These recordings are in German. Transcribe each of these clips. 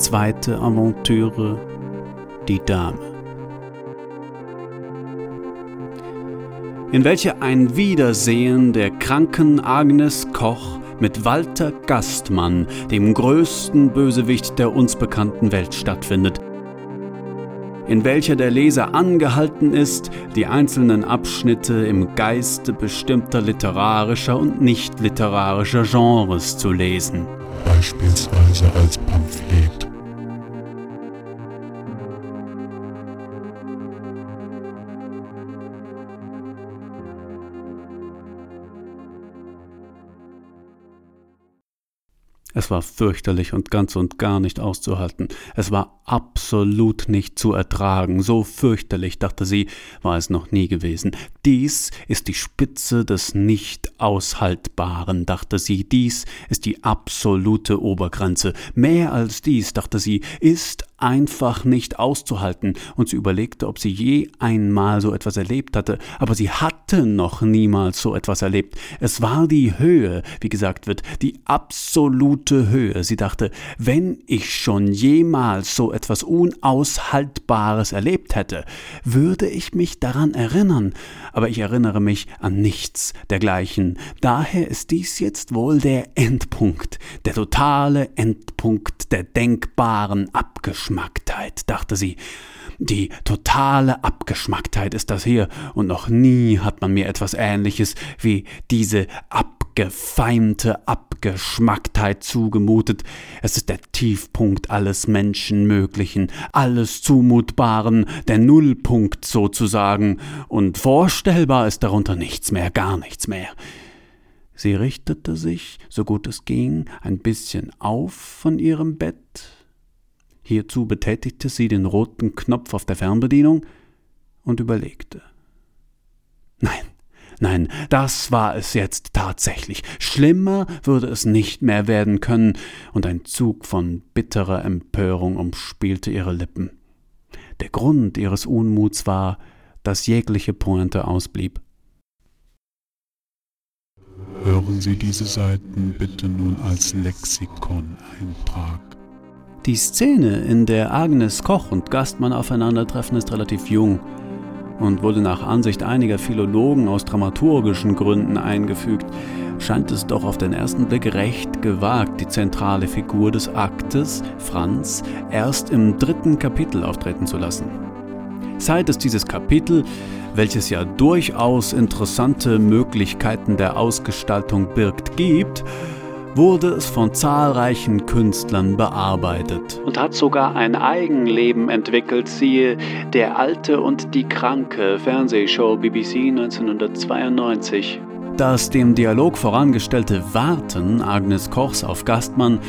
zweite Aventüre Die Dame. In welcher ein Wiedersehen der kranken Agnes Koch mit Walter Gastmann, dem größten Bösewicht der uns bekannten Welt, stattfindet in welcher der Leser angehalten ist, die einzelnen Abschnitte im Geiste bestimmter literarischer und nicht literarischer Genres zu lesen. Beispielsweise als Pamphlet. Es war fürchterlich und ganz und gar nicht auszuhalten. Es war absolut nicht zu ertragen. So fürchterlich, dachte sie, war es noch nie gewesen. Dies ist die Spitze des Nicht-Aushaltbaren, dachte sie. Dies ist die absolute Obergrenze. Mehr als dies, dachte sie, ist einfach nicht auszuhalten, und sie überlegte, ob sie je einmal so etwas erlebt hatte, aber sie hatte noch niemals so etwas erlebt. Es war die Höhe, wie gesagt wird, die absolute Höhe. Sie dachte, wenn ich schon jemals so etwas Unaushaltbares erlebt hätte, würde ich mich daran erinnern, aber ich erinnere mich an nichts dergleichen. Daher ist dies jetzt wohl der Endpunkt, der totale Endpunkt der denkbaren Abgeschlossenheit. Abgeschmacktheit, dachte sie. Die totale Abgeschmacktheit ist das hier, und noch nie hat man mir etwas Ähnliches wie diese abgefeimte Abgeschmacktheit zugemutet. Es ist der Tiefpunkt alles Menschenmöglichen, alles Zumutbaren, der Nullpunkt sozusagen, und vorstellbar ist darunter nichts mehr, gar nichts mehr. Sie richtete sich, so gut es ging, ein bisschen auf von ihrem Bett, Hierzu betätigte sie den roten Knopf auf der Fernbedienung und überlegte. Nein, nein, das war es jetzt tatsächlich. Schlimmer würde es nicht mehr werden können, und ein Zug von bitterer Empörung umspielte ihre Lippen. Der Grund ihres Unmuts war, dass jegliche Pointe ausblieb. Hören Sie diese Seiten bitte nun als Lexikon-Eintrag. Die Szene, in der Agnes Koch und Gastmann aufeinandertreffen, ist relativ jung und wurde nach Ansicht einiger Philologen aus dramaturgischen Gründen eingefügt, scheint es doch auf den ersten Blick recht gewagt, die zentrale Figur des Aktes, Franz, erst im dritten Kapitel auftreten zu lassen. Seit es dieses Kapitel, welches ja durchaus interessante Möglichkeiten der Ausgestaltung birgt, gibt, wurde es von zahlreichen Künstlern bearbeitet und hat sogar ein Eigenleben entwickelt, siehe Der Alte und die Kranke Fernsehshow BBC 1992. Das dem Dialog vorangestellte Warten Agnes Kochs auf Gastmann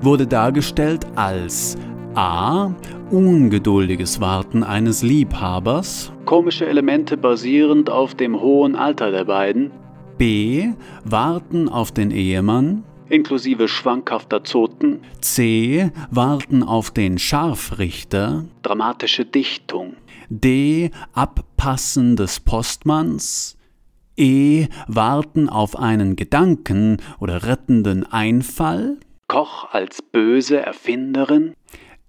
wurde dargestellt als A. Ungeduldiges Warten eines Liebhabers, komische Elemente basierend auf dem hohen Alter der beiden, B. Warten auf den Ehemann, inklusive schwankhafter Zoten. C. Warten auf den Scharfrichter, dramatische Dichtung. D. Abpassen des Postmanns. E. Warten auf einen Gedanken oder rettenden Einfall. Koch als böse Erfinderin.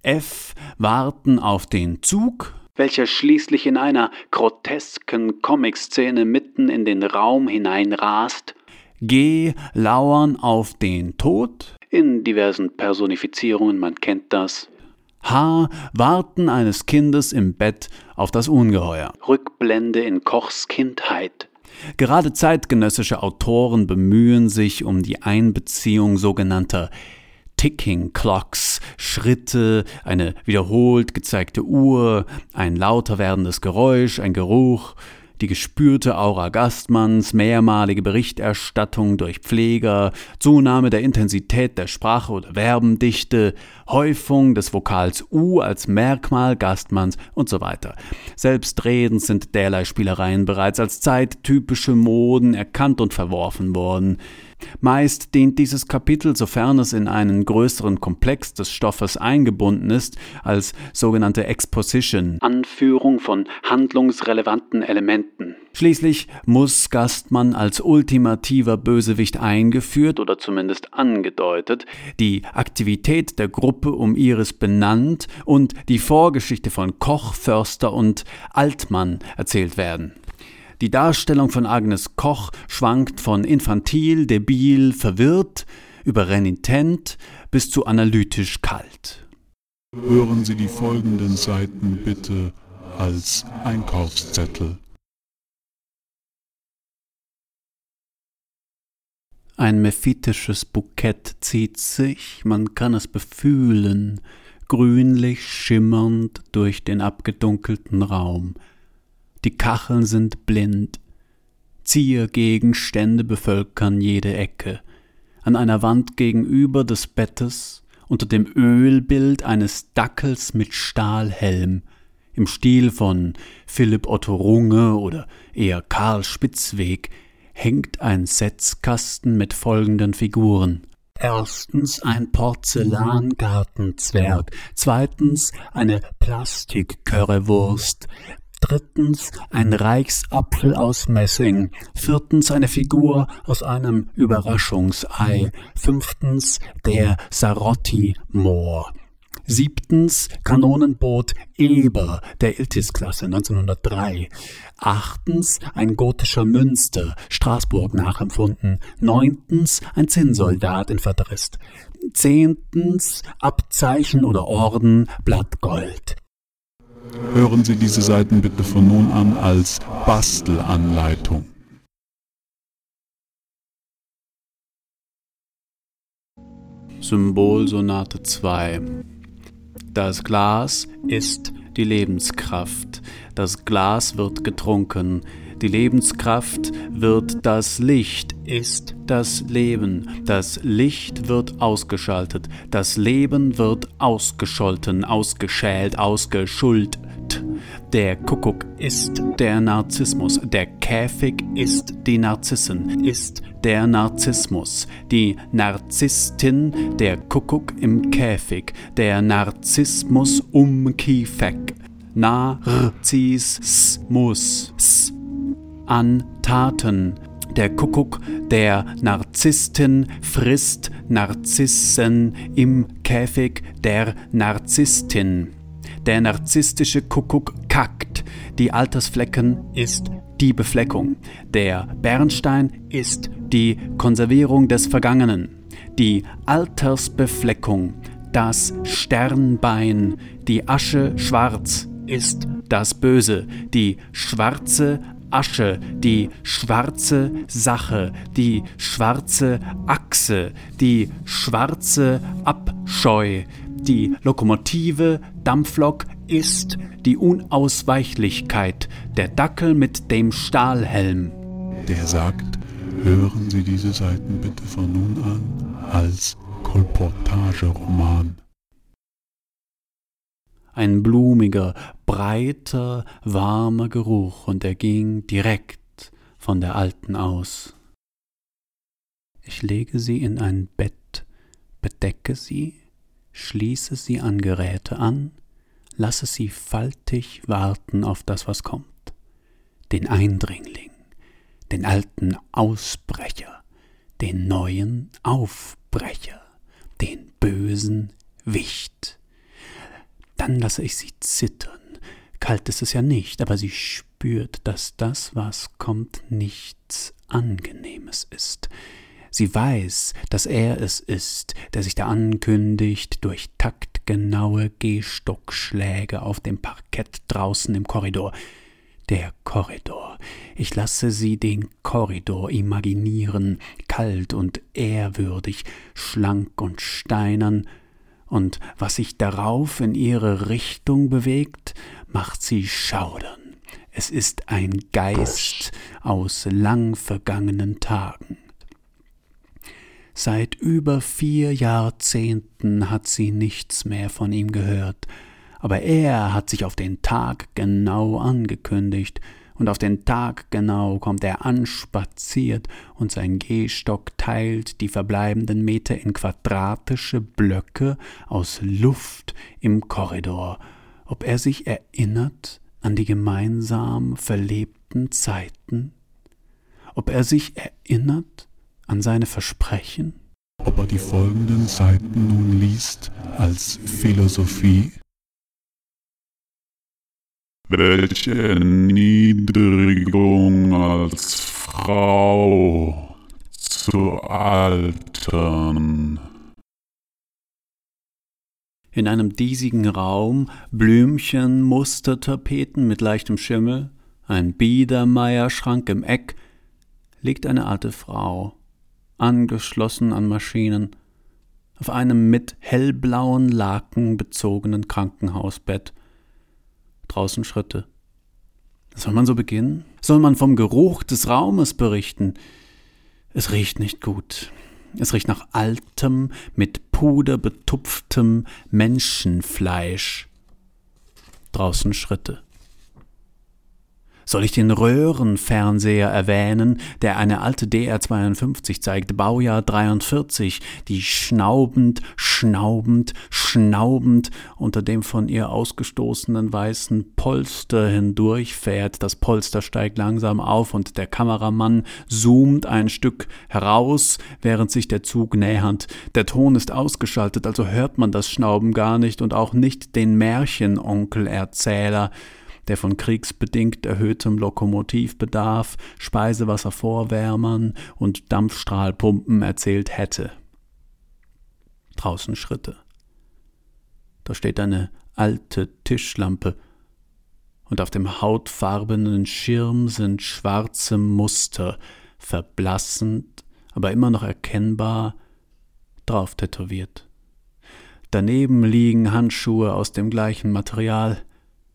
F. Warten auf den Zug, welcher schließlich in einer grotesken Comic-Szene mitten in den Raum hineinrast G. Lauern auf den Tod in diversen Personifizierungen, man kennt das. H. Warten eines Kindes im Bett auf das Ungeheuer. Rückblende in Kochs Kindheit. Gerade zeitgenössische Autoren bemühen sich um die Einbeziehung sogenannter Ticking Clocks, Schritte, eine wiederholt gezeigte Uhr, ein lauter werdendes Geräusch, ein Geruch, die gespürte Aura Gastmanns, mehrmalige Berichterstattung durch Pfleger, Zunahme der Intensität der Sprache oder Verbendichte, Häufung des Vokals U als Merkmal Gastmanns und so weiter. Selbstredend sind derlei Spielereien bereits als zeittypische Moden erkannt und verworfen worden. Meist dient dieses Kapitel, sofern es in einen größeren Komplex des Stoffes eingebunden ist, als sogenannte Exposition, Anführung von handlungsrelevanten Elementen. Schließlich muss Gastmann als ultimativer Bösewicht eingeführt oder zumindest angedeutet, die Aktivität der Gruppe um Iris benannt und die Vorgeschichte von Koch, Förster und Altmann erzählt werden. Die Darstellung von Agnes Koch schwankt von infantil, debil, verwirrt, über renitent bis zu analytisch kalt. Hören Sie die folgenden Seiten bitte als Einkaufszettel. Ein mephitisches Bukett zieht sich, man kann es befühlen, grünlich schimmernd durch den abgedunkelten Raum die Kacheln sind blind, Ziergegenstände bevölkern jede Ecke. An einer Wand gegenüber des Bettes, unter dem Ölbild eines Dackels mit Stahlhelm, im Stil von Philipp Otto Runge oder eher Karl Spitzweg, hängt ein Setzkasten mit folgenden Figuren. Erstens ein Porzellangartenzwerg, zweitens eine Plastikkörrewurst, drittens ein Reichsapfel aus Messing, viertens eine Figur aus einem Überraschungsei, fünftens der Sarotti-Moor. Siebtens Kanonenboot Eber der Iltis-Klasse 1903. Achtens ein gotischer Münster, Straßburg nachempfunden. Neuntens ein Zinnsoldat in Verdrist. Zehntens Abzeichen oder Orden Blattgold. Hören Sie diese Seiten bitte von nun an als Bastelanleitung. Symbolsonate 2 Das Glas ist die Lebenskraft. Das Glas wird getrunken. Die Lebenskraft wird das Licht, ist das Leben. Das Licht wird ausgeschaltet. Das Leben wird ausgescholten, ausgeschält, ausgeschult. Der Kuckuck ist der Narzissmus. Der Käfig ist die Narzissen, ist der Narzissmus. Die Narzisstin, der Kuckuck im Käfig. Der Narzissmus um Kiefek. Narzissmus an Taten. Der Kuckuck der Narzisstin frisst Narzissen im Käfig der Narzisstin. Der narzisstische Kuckuck kackt. Die Altersflecken ist die Befleckung. Der Bernstein ist die Konservierung des Vergangenen. Die Altersbefleckung, das Sternbein, die Asche schwarz ist das Böse, die schwarze Asche, die schwarze Sache, die schwarze Achse, die schwarze Abscheu, die Lokomotive, Dampflok ist die Unausweichlichkeit, der Dackel mit dem Stahlhelm. Der sagt, hören Sie diese Seiten bitte von nun an als Kolportageroman ein blumiger, breiter, warmer Geruch, und er ging direkt von der Alten aus. Ich lege sie in ein Bett, bedecke sie, schließe sie an Geräte an, lasse sie faltig warten auf das, was kommt. Den Eindringling, den alten Ausbrecher, den neuen Aufbrecher, den bösen Wicht. Dann lasse ich sie zittern. Kalt ist es ja nicht, aber sie spürt, dass das, was kommt, nichts Angenehmes ist. Sie weiß, dass er es ist, der sich da ankündigt durch taktgenaue Gehstockschläge auf dem Parkett draußen im Korridor. Der Korridor. Ich lasse sie den Korridor imaginieren, kalt und ehrwürdig, schlank und steinern, und was sich darauf in ihre Richtung bewegt, macht sie schaudern. Es ist ein Geist aus lang vergangenen Tagen. Seit über vier Jahrzehnten hat sie nichts mehr von ihm gehört, aber er hat sich auf den Tag genau angekündigt, und auf den Tag genau kommt er anspaziert und sein Gehstock teilt die verbleibenden Meter in quadratische Blöcke aus Luft im Korridor, ob er sich erinnert an die gemeinsam verlebten Zeiten, ob er sich erinnert an seine Versprechen, ob er die folgenden Seiten nun liest als Philosophie welche Erniedrigung als Frau zu altern. In einem diesigen Raum Blümchen, Mustertapeten mit leichtem Schimmel, ein Biedermeierschrank im Eck, liegt eine alte Frau, angeschlossen an Maschinen, auf einem mit hellblauen Laken bezogenen Krankenhausbett draußen Schritte. Soll man so beginnen? Soll man vom Geruch des Raumes berichten? Es riecht nicht gut. Es riecht nach altem, mit Puder betupftem Menschenfleisch. Draußen Schritte. Soll ich den Röhrenfernseher erwähnen, der eine alte DR52 zeigt, Baujahr 43, die schnaubend, schnaubend, schnaubend unter dem von ihr ausgestoßenen weißen Polster hindurchfährt. Das Polster steigt langsam auf und der Kameramann zoomt ein Stück heraus, während sich der Zug nähert. Der Ton ist ausgeschaltet, also hört man das Schnauben gar nicht und auch nicht den Märchenonkel-Erzähler der von kriegsbedingt erhöhtem Lokomotivbedarf, Speisewasservorwärmern und Dampfstrahlpumpen erzählt hätte. Draußen Schritte. Da steht eine alte Tischlampe, und auf dem hautfarbenen Schirm sind schwarze Muster, verblassend, aber immer noch erkennbar, drauf tätowiert. Daneben liegen Handschuhe aus dem gleichen Material,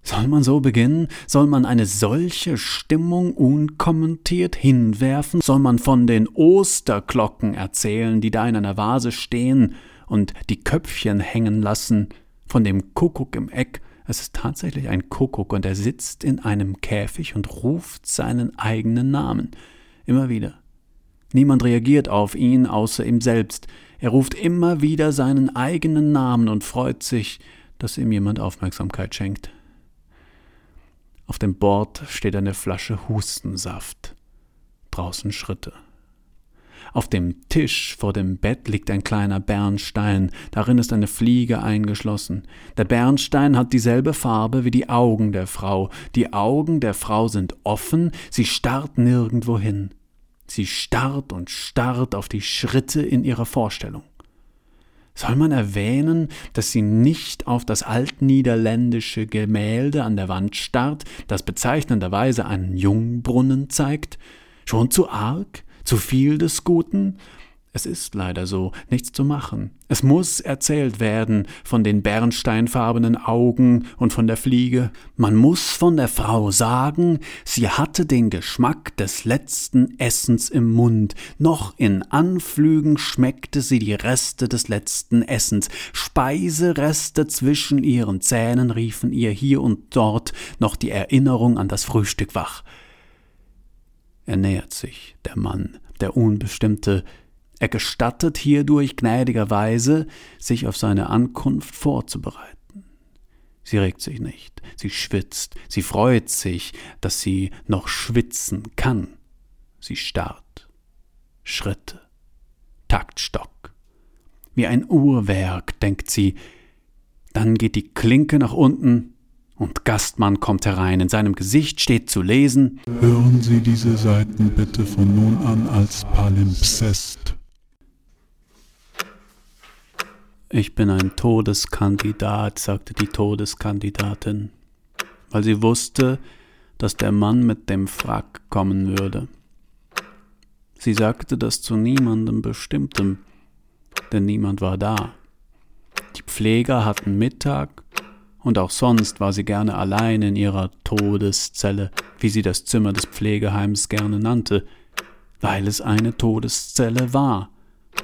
soll man so beginnen? Soll man eine solche Stimmung unkommentiert hinwerfen? Soll man von den Osterglocken erzählen, die da in einer Vase stehen und die Köpfchen hängen lassen? Von dem Kuckuck im Eck? Es ist tatsächlich ein Kuckuck und er sitzt in einem Käfig und ruft seinen eigenen Namen. Immer wieder. Niemand reagiert auf ihn außer ihm selbst. Er ruft immer wieder seinen eigenen Namen und freut sich, dass ihm jemand Aufmerksamkeit schenkt. Auf dem Bord steht eine Flasche Hustensaft. Draußen Schritte. Auf dem Tisch vor dem Bett liegt ein kleiner Bernstein, darin ist eine Fliege eingeschlossen. Der Bernstein hat dieselbe Farbe wie die Augen der Frau. Die Augen der Frau sind offen, sie starrt nirgendwo hin. Sie starrt und starrt auf die Schritte in ihrer Vorstellung. Soll man erwähnen, dass sie nicht auf das altniederländische Gemälde an der Wand starrt, das bezeichnenderweise einen Jungbrunnen zeigt? Schon zu arg? Zu viel des Guten? Es ist leider so, nichts zu machen. Es muss erzählt werden von den bernsteinfarbenen Augen und von der Fliege. Man muss von der Frau sagen, sie hatte den Geschmack des letzten Essens im Mund. Noch in Anflügen schmeckte sie die Reste des letzten Essens. Speisereste zwischen ihren Zähnen riefen ihr hier und dort noch die Erinnerung an das Frühstück wach. Er nähert sich, der Mann, der Unbestimmte, er gestattet hierdurch gnädigerweise, sich auf seine Ankunft vorzubereiten. Sie regt sich nicht, sie schwitzt, sie freut sich, dass sie noch schwitzen kann. Sie starrt. Schritte. Taktstock. Wie ein Uhrwerk, denkt sie. Dann geht die Klinke nach unten und Gastmann kommt herein. In seinem Gesicht steht zu lesen: Hören Sie diese Seiten bitte von nun an als Palimpsest. Ich bin ein Todeskandidat, sagte die Todeskandidatin, weil sie wusste, dass der Mann mit dem Frack kommen würde. Sie sagte das zu niemandem Bestimmtem, denn niemand war da. Die Pfleger hatten Mittag, und auch sonst war sie gerne allein in ihrer Todeszelle, wie sie das Zimmer des Pflegeheims gerne nannte, weil es eine Todeszelle war.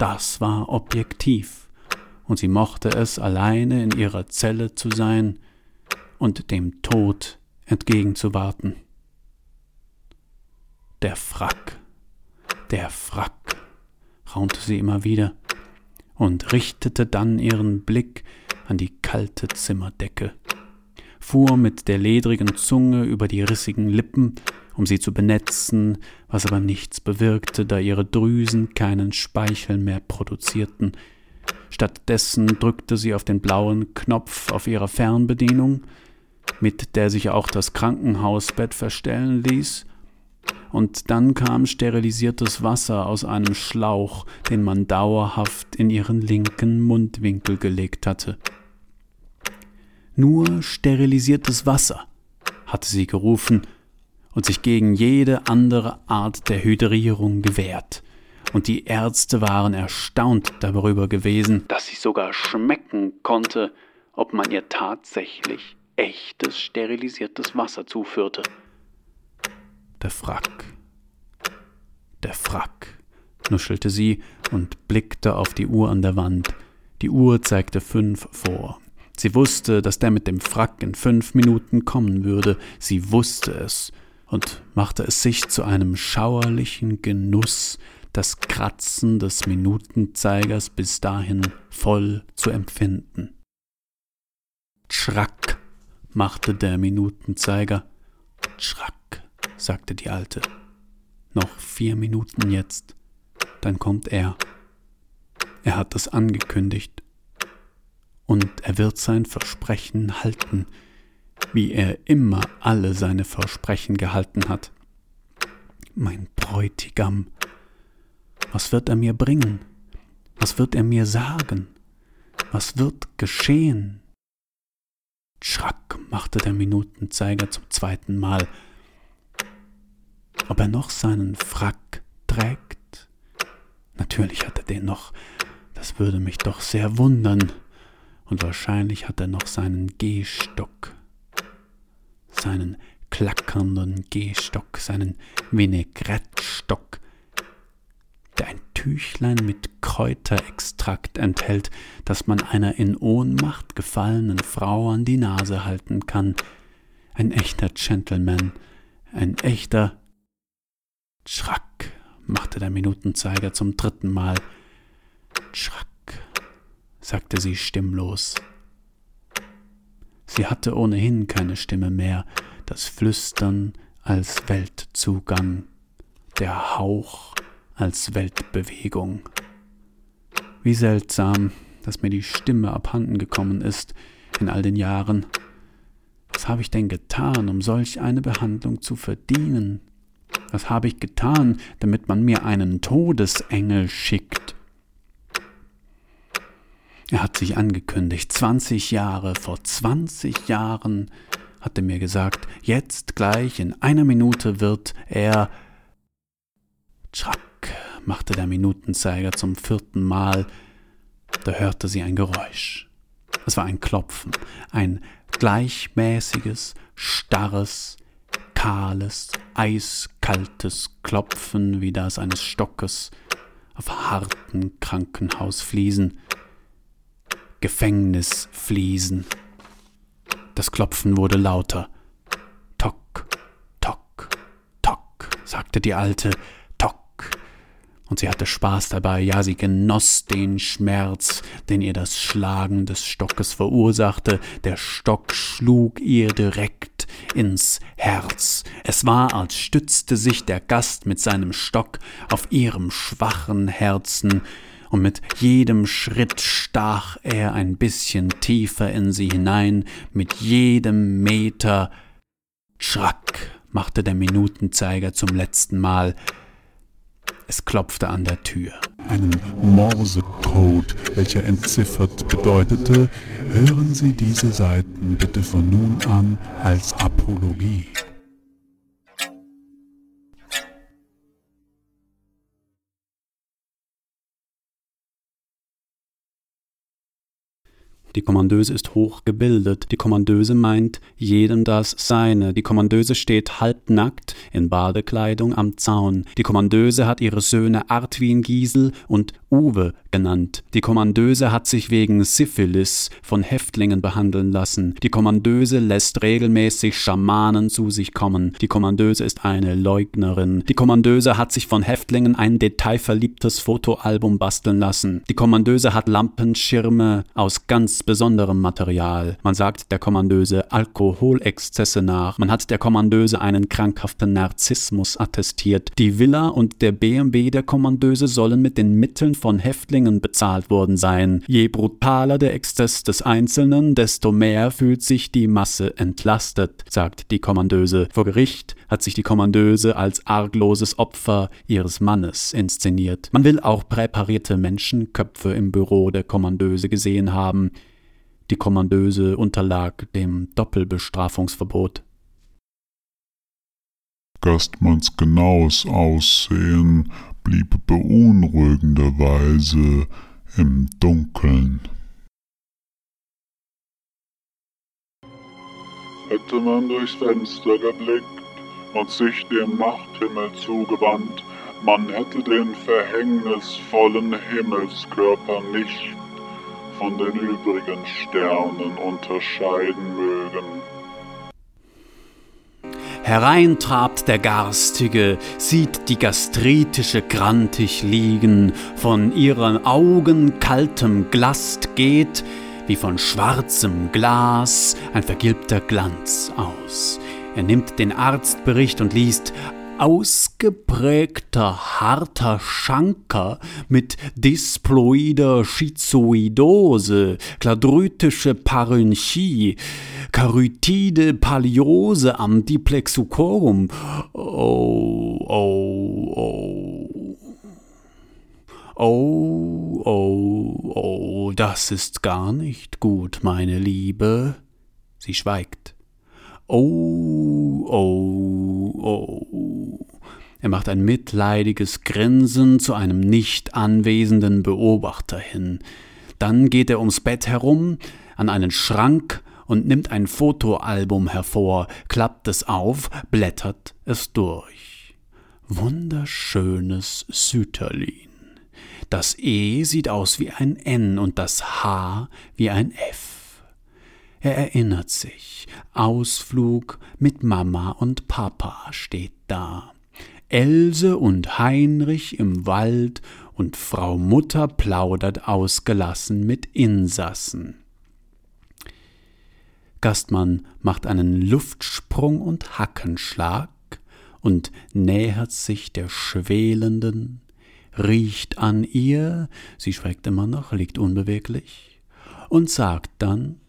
Das war objektiv und sie mochte es, alleine in ihrer Zelle zu sein und dem Tod entgegenzuwarten. Der Frack, der Frack, raunte sie immer wieder und richtete dann ihren Blick an die kalte Zimmerdecke, fuhr mit der ledrigen Zunge über die rissigen Lippen, um sie zu benetzen, was aber nichts bewirkte, da ihre Drüsen keinen Speichel mehr produzierten. Stattdessen drückte sie auf den blauen Knopf auf ihrer Fernbedienung, mit der sich auch das Krankenhausbett verstellen ließ, und dann kam sterilisiertes Wasser aus einem Schlauch, den man dauerhaft in ihren linken Mundwinkel gelegt hatte. Nur sterilisiertes Wasser, hatte sie gerufen und sich gegen jede andere Art der Hydrierung gewehrt. Und die Ärzte waren erstaunt darüber gewesen, dass sie sogar schmecken konnte, ob man ihr tatsächlich echtes sterilisiertes Wasser zuführte. Der Frack. Der Frack, nuschelte sie und blickte auf die Uhr an der Wand. Die Uhr zeigte fünf vor. Sie wusste, dass der mit dem Frack in fünf Minuten kommen würde. Sie wusste es und machte es sich zu einem schauerlichen Genuss, das Kratzen des Minutenzeigers bis dahin voll zu empfinden. Schrack machte der Minutenzeiger. Schrack sagte die Alte. Noch vier Minuten jetzt, dann kommt er. Er hat es angekündigt. Und er wird sein Versprechen halten, wie er immer alle seine Versprechen gehalten hat. Mein Bräutigam, was wird er mir bringen? Was wird er mir sagen? Was wird geschehen? Schrack machte der Minutenzeiger zum zweiten Mal ob er noch seinen Frack trägt. Natürlich hat er den noch, das würde mich doch sehr wundern. Und wahrscheinlich hat er noch seinen Gehstock, seinen klackernden Gehstock, seinen Vinaigrettestock, ein Tüchlein mit Kräuterextrakt enthält, das man einer in Ohnmacht gefallenen Frau an die Nase halten kann. Ein echter Gentleman, ein echter Schrack, machte der Minutenzeiger zum dritten Mal. Schrack, sagte sie stimmlos. Sie hatte ohnehin keine Stimme mehr, das Flüstern als Weltzugang, der Hauch als Weltbewegung. Wie seltsam, dass mir die Stimme abhanden gekommen ist in all den Jahren. Was habe ich denn getan, um solch eine Behandlung zu verdienen? Was habe ich getan, damit man mir einen Todesengel schickt? Er hat sich angekündigt, 20 Jahre, vor 20 Jahren hat er mir gesagt, jetzt gleich in einer Minute wird er. Tschack, machte der Minutenzeiger zum vierten Mal, da hörte sie ein Geräusch. Es war ein Klopfen, ein gleichmäßiges, starres, kahles, eiskaltes Klopfen wie das eines Stockes auf harten Krankenhausfliesen, Gefängnisfliesen. Das Klopfen wurde lauter. Tock, tock, tock, sagte die Alte, und sie hatte Spaß dabei, ja, sie genoss den Schmerz, den ihr das Schlagen des Stockes verursachte. Der Stock schlug ihr direkt ins Herz. Es war, als stützte sich der Gast mit seinem Stock auf ihrem schwachen Herzen, und mit jedem Schritt stach er ein bisschen tiefer in sie hinein, mit jedem Meter. Schrack machte der Minutenzeiger zum letzten Mal, es klopfte an der Tür. Einen Morsecode, welcher entziffert bedeutete, hören Sie diese Seiten bitte von nun an als Apologie. Die Kommandöse ist hochgebildet. Die Kommandöse meint jedem das Seine. Die Kommandöse steht halbnackt in Badekleidung am Zaun. Die Kommandöse hat ihre Söhne Artwin Giesel und Uwe genannt. Die Kommandöse hat sich wegen Syphilis von Häftlingen behandeln lassen. Die Kommandöse lässt regelmäßig Schamanen zu sich kommen. Die Kommandöse ist eine Leugnerin. Die Kommandöse hat sich von Häftlingen ein detailverliebtes Fotoalbum basteln lassen. Die Kommandöse hat Lampenschirme aus ganz besonderem Material. Man sagt der Kommandöse Alkoholexzesse nach. Man hat der Kommandöse einen krankhaften Narzissmus attestiert. Die Villa und der BMW der Kommandöse sollen mit den Mitteln von Häftlingen bezahlt worden sein. Je brutaler der Exzess des Einzelnen, desto mehr fühlt sich die Masse entlastet, sagt die Kommandöse. Vor Gericht hat sich die Kommandöse als argloses Opfer ihres Mannes inszeniert. Man will auch präparierte Menschenköpfe im Büro der Kommandöse gesehen haben. Die Kommandöse unterlag dem Doppelbestrafungsverbot. Gastmanns genaues Aussehen blieb beunruhigenderweise im Dunkeln. Hätte man durchs Fenster geblickt und sich dem Nachthimmel zugewandt, man hätte den verhängnisvollen Himmelskörper nicht von den übrigen Sternen unterscheiden mögen. Hereintrabt der Garstige, sieht die gastritische grantig liegen, von ihren Augen kaltem Glast geht, wie von schwarzem Glas ein vergilbter Glanz aus. Er nimmt den Arztbericht und liest ausgeprägter harter Schanker mit disploider Schizoidose, kladrytische Parynchie, Karytide Paliose am Diplexucorum. Oh, oh, oh. Oh, oh, oh, das ist gar nicht gut, meine Liebe. Sie schweigt. Oh, oh, oh. Er macht ein mitleidiges Grinsen zu einem nicht anwesenden Beobachter hin. Dann geht er ums Bett herum, an einen Schrank und nimmt ein Fotoalbum hervor, klappt es auf, blättert es durch. Wunderschönes Süterlin. Das E sieht aus wie ein N und das H wie ein F. Er erinnert sich. Ausflug mit Mama und Papa steht da. Else und Heinrich im Wald und Frau Mutter plaudert ausgelassen mit Insassen. Gastmann macht einen Luftsprung und Hackenschlag und nähert sich der Schwelenden, riecht an ihr, sie schreckt immer noch, liegt unbeweglich, und sagt dann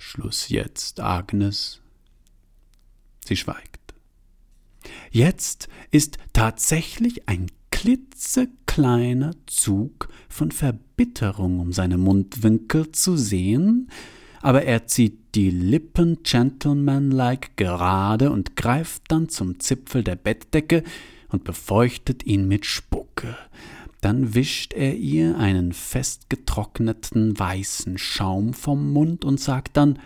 Schluss jetzt, Agnes. Sie schweigt. Jetzt ist tatsächlich ein klitzekleiner Zug von Verbitterung um seine Mundwinkel zu sehen, aber er zieht die Lippen gentlemanlike gerade und greift dann zum Zipfel der Bettdecke und befeuchtet ihn mit Spucke. Dann wischt er ihr einen festgetrockneten weißen Schaum vom Mund und sagt dann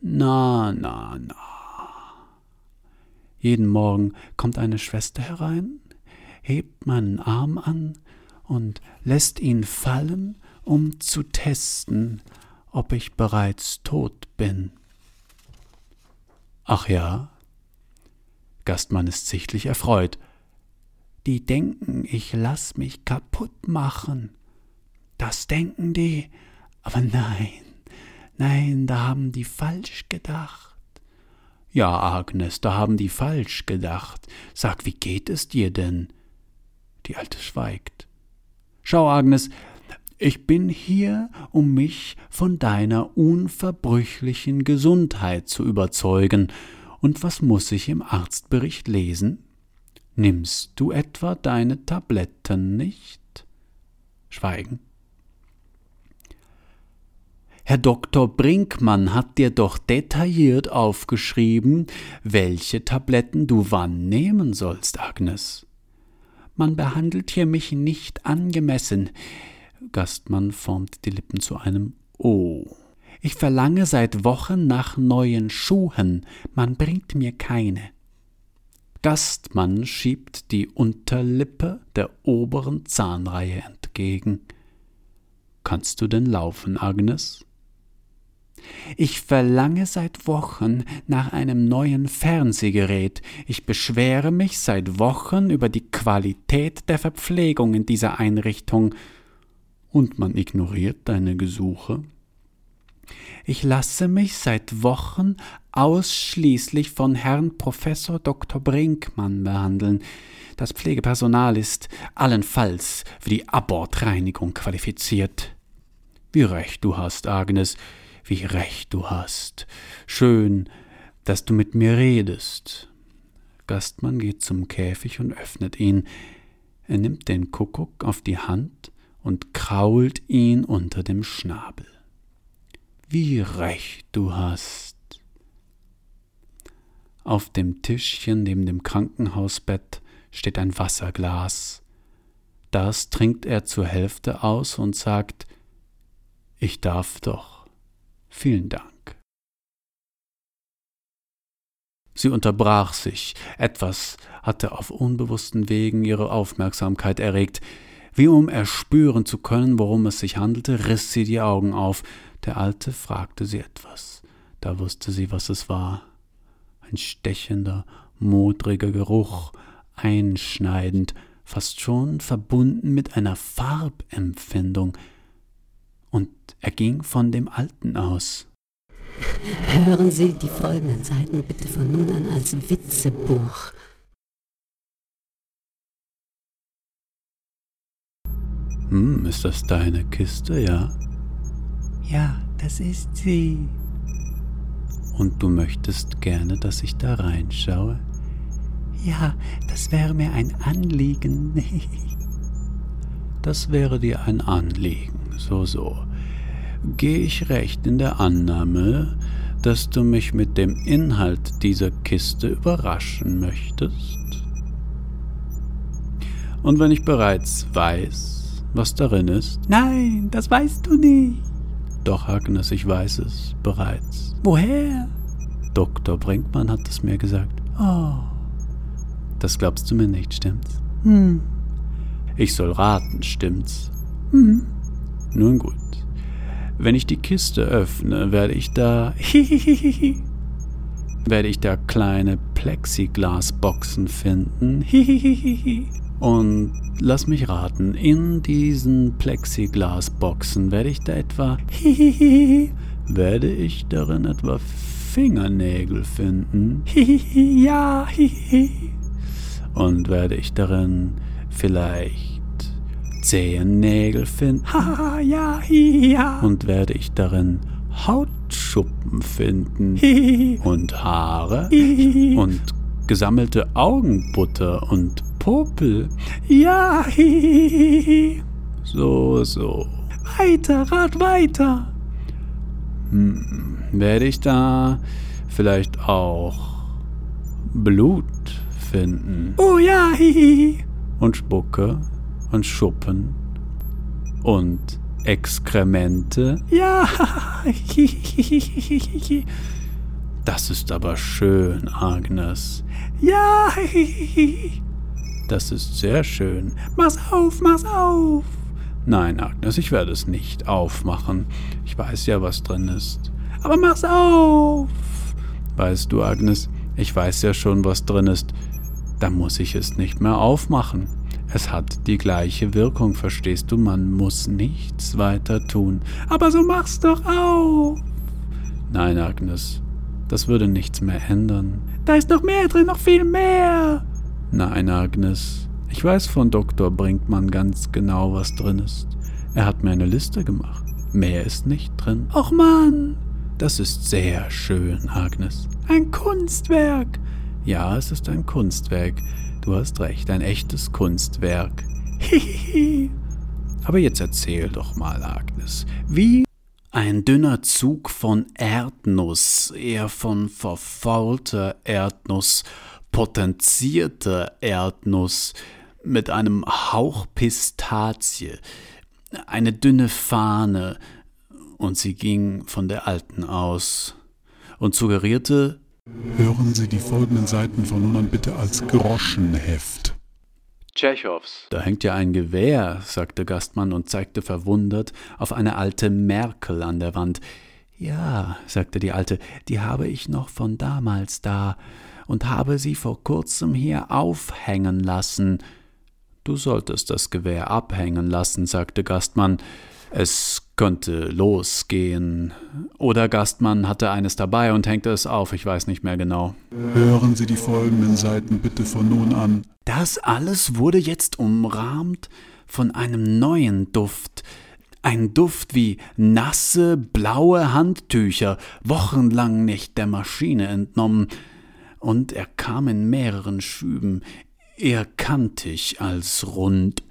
Na, na, na. Jeden Morgen kommt eine Schwester herein, hebt meinen Arm an und lässt ihn fallen, um zu testen, ob ich bereits tot bin. Ach ja? Gastmann ist sichtlich erfreut die denken, ich lass mich kaputt machen. Das denken die, aber nein, nein, da haben die falsch gedacht. Ja, Agnes, da haben die falsch gedacht. Sag, wie geht es dir denn? Die Alte schweigt. Schau, Agnes, ich bin hier, um mich von deiner unverbrüchlichen Gesundheit zu überzeugen. Und was muss ich im Arztbericht lesen? Nimmst du etwa deine Tabletten nicht? Schweigen. Herr Dr. Brinkmann hat dir doch detailliert aufgeschrieben, welche Tabletten du wann nehmen sollst, Agnes. Man behandelt hier mich nicht angemessen. Gastmann formt die Lippen zu einem Oh. Ich verlange seit Wochen nach neuen Schuhen, man bringt mir keine. Gastmann schiebt die Unterlippe der oberen Zahnreihe entgegen. Kannst du denn laufen, Agnes? Ich verlange seit Wochen nach einem neuen Fernsehgerät. Ich beschwere mich seit Wochen über die Qualität der Verpflegung in dieser Einrichtung. Und man ignoriert deine Gesuche? Ich lasse mich seit Wochen ausschließlich von Herrn Professor Dr. Brinkmann behandeln. Das Pflegepersonal ist allenfalls für die Abortreinigung qualifiziert. Wie recht du hast, Agnes, wie recht du hast. Schön, dass du mit mir redest. Gastmann geht zum Käfig und öffnet ihn. Er nimmt den Kuckuck auf die Hand und krault ihn unter dem Schnabel. Wie recht du hast. Auf dem Tischchen neben dem Krankenhausbett steht ein Wasserglas. Das trinkt er zur Hälfte aus und sagt Ich darf doch. Vielen Dank. Sie unterbrach sich. Etwas hatte auf unbewussten Wegen ihre Aufmerksamkeit erregt. Wie um erspüren zu können, worum es sich handelte, riss sie die Augen auf. Der Alte fragte sie etwas. Da wusste sie, was es war. Ein stechender, modriger Geruch, einschneidend, fast schon verbunden mit einer Farbempfindung. Und er ging von dem Alten aus. Hören Sie die folgenden Seiten bitte von nun an als Witzebuch. Hm, ist das deine Kiste, ja? Ja, das ist sie. Und du möchtest gerne, dass ich da reinschaue? Ja, das wäre mir ein Anliegen. das wäre dir ein Anliegen, so, so. Gehe ich recht in der Annahme, dass du mich mit dem Inhalt dieser Kiste überraschen möchtest? Und wenn ich bereits weiß, was darin ist? Nein, das weißt du nicht. Doch, Agnes, ich weiß es bereits. Woher? Dr. Brinkmann hat es mir gesagt. Oh. Das glaubst du mir nicht, stimmt's? Hm. Ich soll raten, stimmt's? Hm. Nun gut. Wenn ich die Kiste öffne, werde ich da. werde ich da kleine Plexiglasboxen finden. Und lass mich raten, in diesen Plexiglasboxen werde ich da etwa. werde ich darin etwa Fingernägel finden? ja. Und werde ich darin vielleicht Zehennägel finden? ja, ja. Und werde ich darin Hautschuppen finden? und Haare? und gesammelte Augenbutter und Popel. Ja. so, so. Weiter, rat weiter. Hm, werde ich da vielleicht auch Blut finden? Oh ja. und Spucke und Schuppen und Exkremente? Ja. Das ist aber schön, Agnes. Ja. Das ist sehr schön. Mach's auf, mach's auf. Nein, Agnes, ich werde es nicht aufmachen. Ich weiß ja, was drin ist. Aber mach's auf. Weißt du, Agnes, ich weiß ja schon, was drin ist. Da muss ich es nicht mehr aufmachen. Es hat die gleiche Wirkung, verstehst du? Man muss nichts weiter tun. Aber so mach's doch auf. Nein, Agnes, das würde nichts mehr ändern. Da ist noch mehr drin, noch viel mehr. Nein, Agnes, ich weiß von Dr. Brinkmann ganz genau, was drin ist. Er hat mir eine Liste gemacht. Mehr ist nicht drin. Och Mann! Das ist sehr schön, Agnes. Ein Kunstwerk. Ja, es ist ein Kunstwerk. Du hast recht, ein echtes Kunstwerk. Hihihi. Aber jetzt erzähl doch mal, Agnes, wie ein dünner Zug von Erdnuss, eher von verfaulter Erdnuss, potenzierte Erdnuss mit einem Hauch Pistazie, eine dünne Fahne Und sie ging von der Alten aus und suggerierte, Hören Sie die folgenden Seiten von nun an bitte als Groschenheft. Tschechows. Da hängt ja ein Gewehr, sagte Gastmann und zeigte verwundert auf eine alte Merkel an der Wand. Ja, sagte die Alte, die habe ich noch von damals da und habe sie vor kurzem hier aufhängen lassen. Du solltest das Gewehr abhängen lassen, sagte Gastmann. Es könnte losgehen. Oder Gastmann hatte eines dabei und hängte es auf, ich weiß nicht mehr genau. Hören Sie die folgenden Seiten bitte von nun an. Das alles wurde jetzt umrahmt von einem neuen Duft. Ein Duft wie nasse, blaue Handtücher, wochenlang nicht der Maschine entnommen. Und er kam in mehreren Schüben, eher kantig als rund.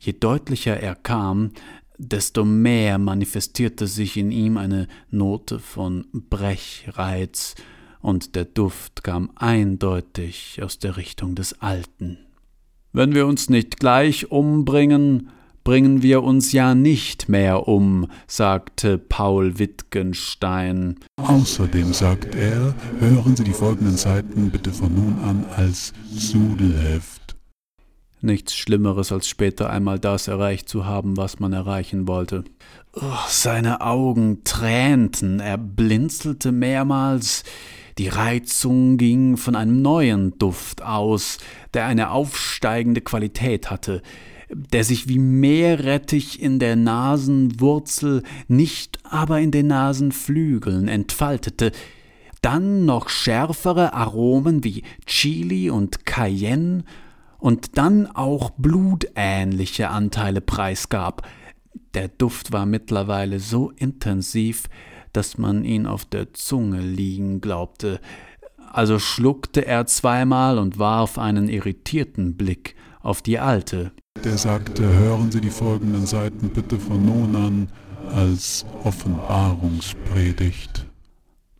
Je deutlicher er kam, desto mehr manifestierte sich in ihm eine Note von Brechreiz, und der Duft kam eindeutig aus der Richtung des Alten. Wenn wir uns nicht gleich umbringen, bringen wir uns ja nicht mehr um, sagte Paul Wittgenstein. Außerdem sagt er, hören Sie die folgenden Seiten bitte von nun an als Sudelheft. Nichts Schlimmeres, als später einmal das erreicht zu haben, was man erreichen wollte. Oh, seine Augen tränten, er blinzelte mehrmals, die Reizung ging von einem neuen Duft aus, der eine aufsteigende Qualität hatte, der sich wie Meerrettich in der Nasenwurzel, nicht aber in den Nasenflügeln entfaltete, dann noch schärfere Aromen wie Chili und Cayenne und dann auch blutähnliche Anteile preisgab. Der Duft war mittlerweile so intensiv, dass man ihn auf der Zunge liegen glaubte, also schluckte er zweimal und warf einen irritierten Blick auf die Alte. Der sagte, hören Sie die folgenden Seiten bitte von nun an als Offenbarungspredigt.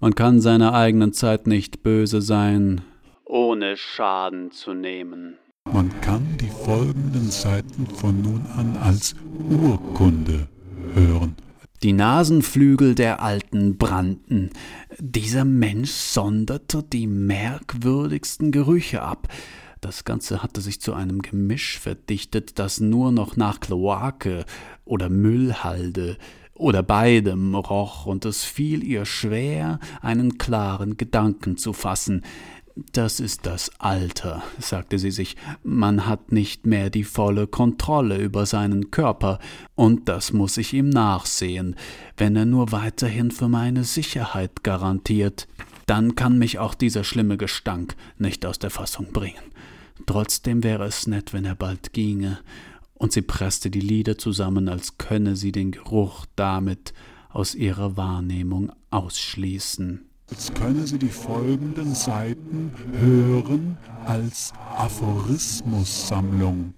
Man kann seiner eigenen Zeit nicht böse sein, ohne Schaden zu nehmen. Man kann die folgenden Seiten von nun an als Urkunde hören. Die Nasenflügel der Alten brannten. Dieser Mensch sonderte die merkwürdigsten Gerüche ab. Das Ganze hatte sich zu einem Gemisch verdichtet, das nur noch nach Kloake oder Müllhalde oder beidem roch, und es fiel ihr schwer, einen klaren Gedanken zu fassen. Das ist das Alter, sagte sie sich, man hat nicht mehr die volle Kontrolle über seinen Körper, und das muss ich ihm nachsehen, wenn er nur weiterhin für meine Sicherheit garantiert, dann kann mich auch dieser schlimme Gestank nicht aus der Fassung bringen. Trotzdem wäre es nett, wenn er bald ginge, und sie presste die Lider zusammen, als könne sie den Geruch damit aus ihrer Wahrnehmung ausschließen. Jetzt können Sie die folgenden Seiten hören als Aphorismussammlung.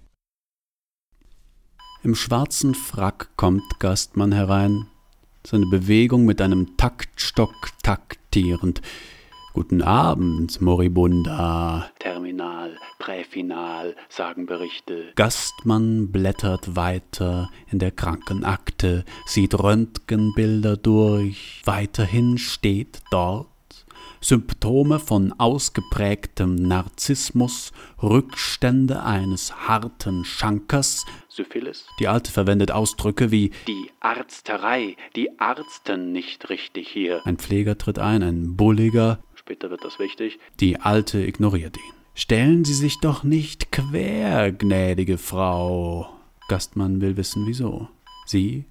Im schwarzen Frack kommt Gastmann herein, seine Bewegung mit einem Taktstock taktierend. Guten Abend, Moribunda. Terminal, Präfinal, sagen Berichte. Gastmann blättert weiter in der Krankenakte, sieht Röntgenbilder durch. Weiterhin steht dort Symptome von ausgeprägtem Narzissmus, Rückstände eines harten Schankers, Syphilis. Die Alte verwendet Ausdrücke wie die Arzterei, die Arzten nicht richtig hier. Ein Pfleger tritt ein, ein bulliger, später wird das wichtig. Die Alte ignoriert ihn. Stellen Sie sich doch nicht quer, gnädige Frau. Gastmann will wissen, wieso. Sie,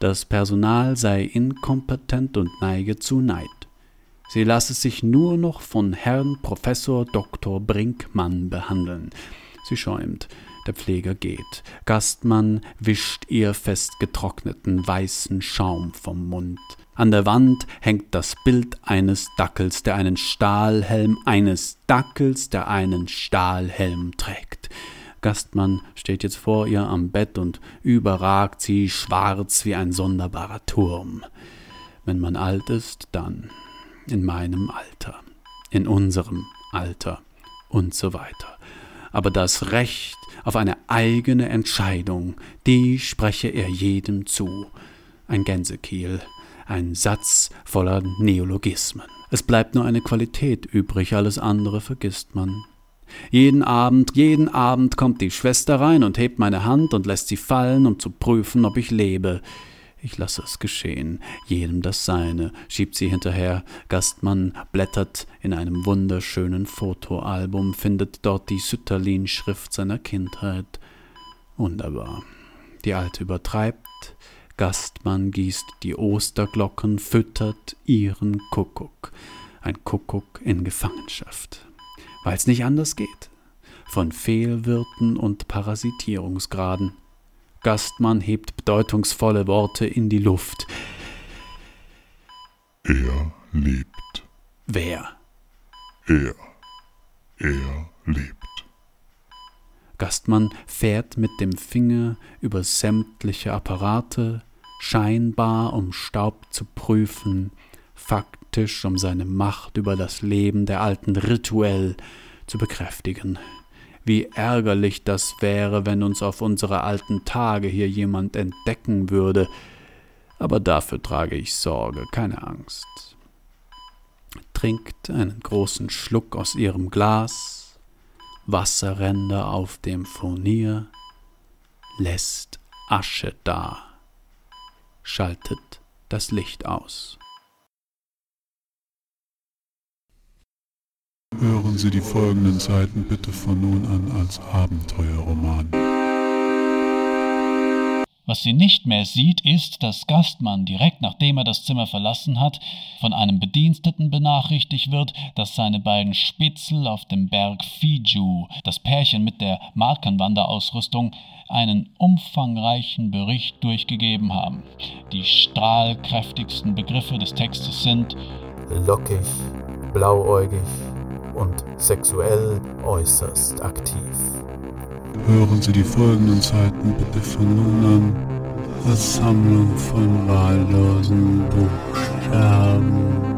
das Personal sei inkompetent und neige zu Neid. Sie lasse sich nur noch von Herrn Professor Dr. Brinkmann behandeln. Sie schäumt. Der Pfleger geht. Gastmann wischt ihr festgetrockneten weißen Schaum vom Mund. An der Wand hängt das Bild eines Dackels, der einen Stahlhelm, eines Dackels, der einen Stahlhelm trägt. Gastmann steht jetzt vor ihr am Bett und überragt sie schwarz wie ein sonderbarer Turm. Wenn man alt ist, dann in meinem Alter, in unserem Alter und so weiter. Aber das Recht auf eine eigene Entscheidung, die spreche er jedem zu. Ein Gänsekiel, Ein Satz voller Neologismen. Es bleibt nur eine Qualität übrig, alles andere vergisst man. Jeden Abend, jeden Abend kommt die Schwester rein und hebt meine Hand und lässt sie fallen, um zu prüfen, ob ich lebe. Ich lasse es geschehen, jedem das Seine, schiebt sie hinterher. Gastmann blättert in einem wunderschönen Fotoalbum, findet dort die Sütterlin-Schrift seiner Kindheit. Wunderbar. Die Alte übertreibt, Gastmann gießt die Osterglocken, füttert ihren Kuckuck. Ein Kuckuck in Gefangenschaft. Weil's nicht anders geht. Von Fehlwirten und Parasitierungsgraden. Gastmann hebt bedeutungsvolle Worte in die Luft. Er lebt. Wer? Er. Er lebt. Gastmann fährt mit dem Finger über sämtliche Apparate, scheinbar um Staub zu prüfen, faktisch um seine Macht über das Leben der Alten rituell zu bekräftigen. Wie ärgerlich das wäre, wenn uns auf unsere alten Tage hier jemand entdecken würde. Aber dafür trage ich Sorge, keine Angst. Trinkt einen großen Schluck aus ihrem Glas, Wasserränder auf dem Furnier, lässt Asche da, schaltet das Licht aus. Hören Sie die folgenden Seiten bitte von nun an als Abenteuerroman. Was sie nicht mehr sieht, ist, dass Gastmann direkt nachdem er das Zimmer verlassen hat, von einem Bediensteten benachrichtigt wird, dass seine beiden Spitzel auf dem Berg Fiju, das Pärchen mit der Markenwanderausrüstung, einen umfangreichen Bericht durchgegeben haben. Die strahlkräftigsten Begriffe des Textes sind lockig, blauäugig, und sexuell äußerst aktiv. Hören Sie die folgenden Seiten bitte von nun an als Sammlung von wahllosen Buchstaben.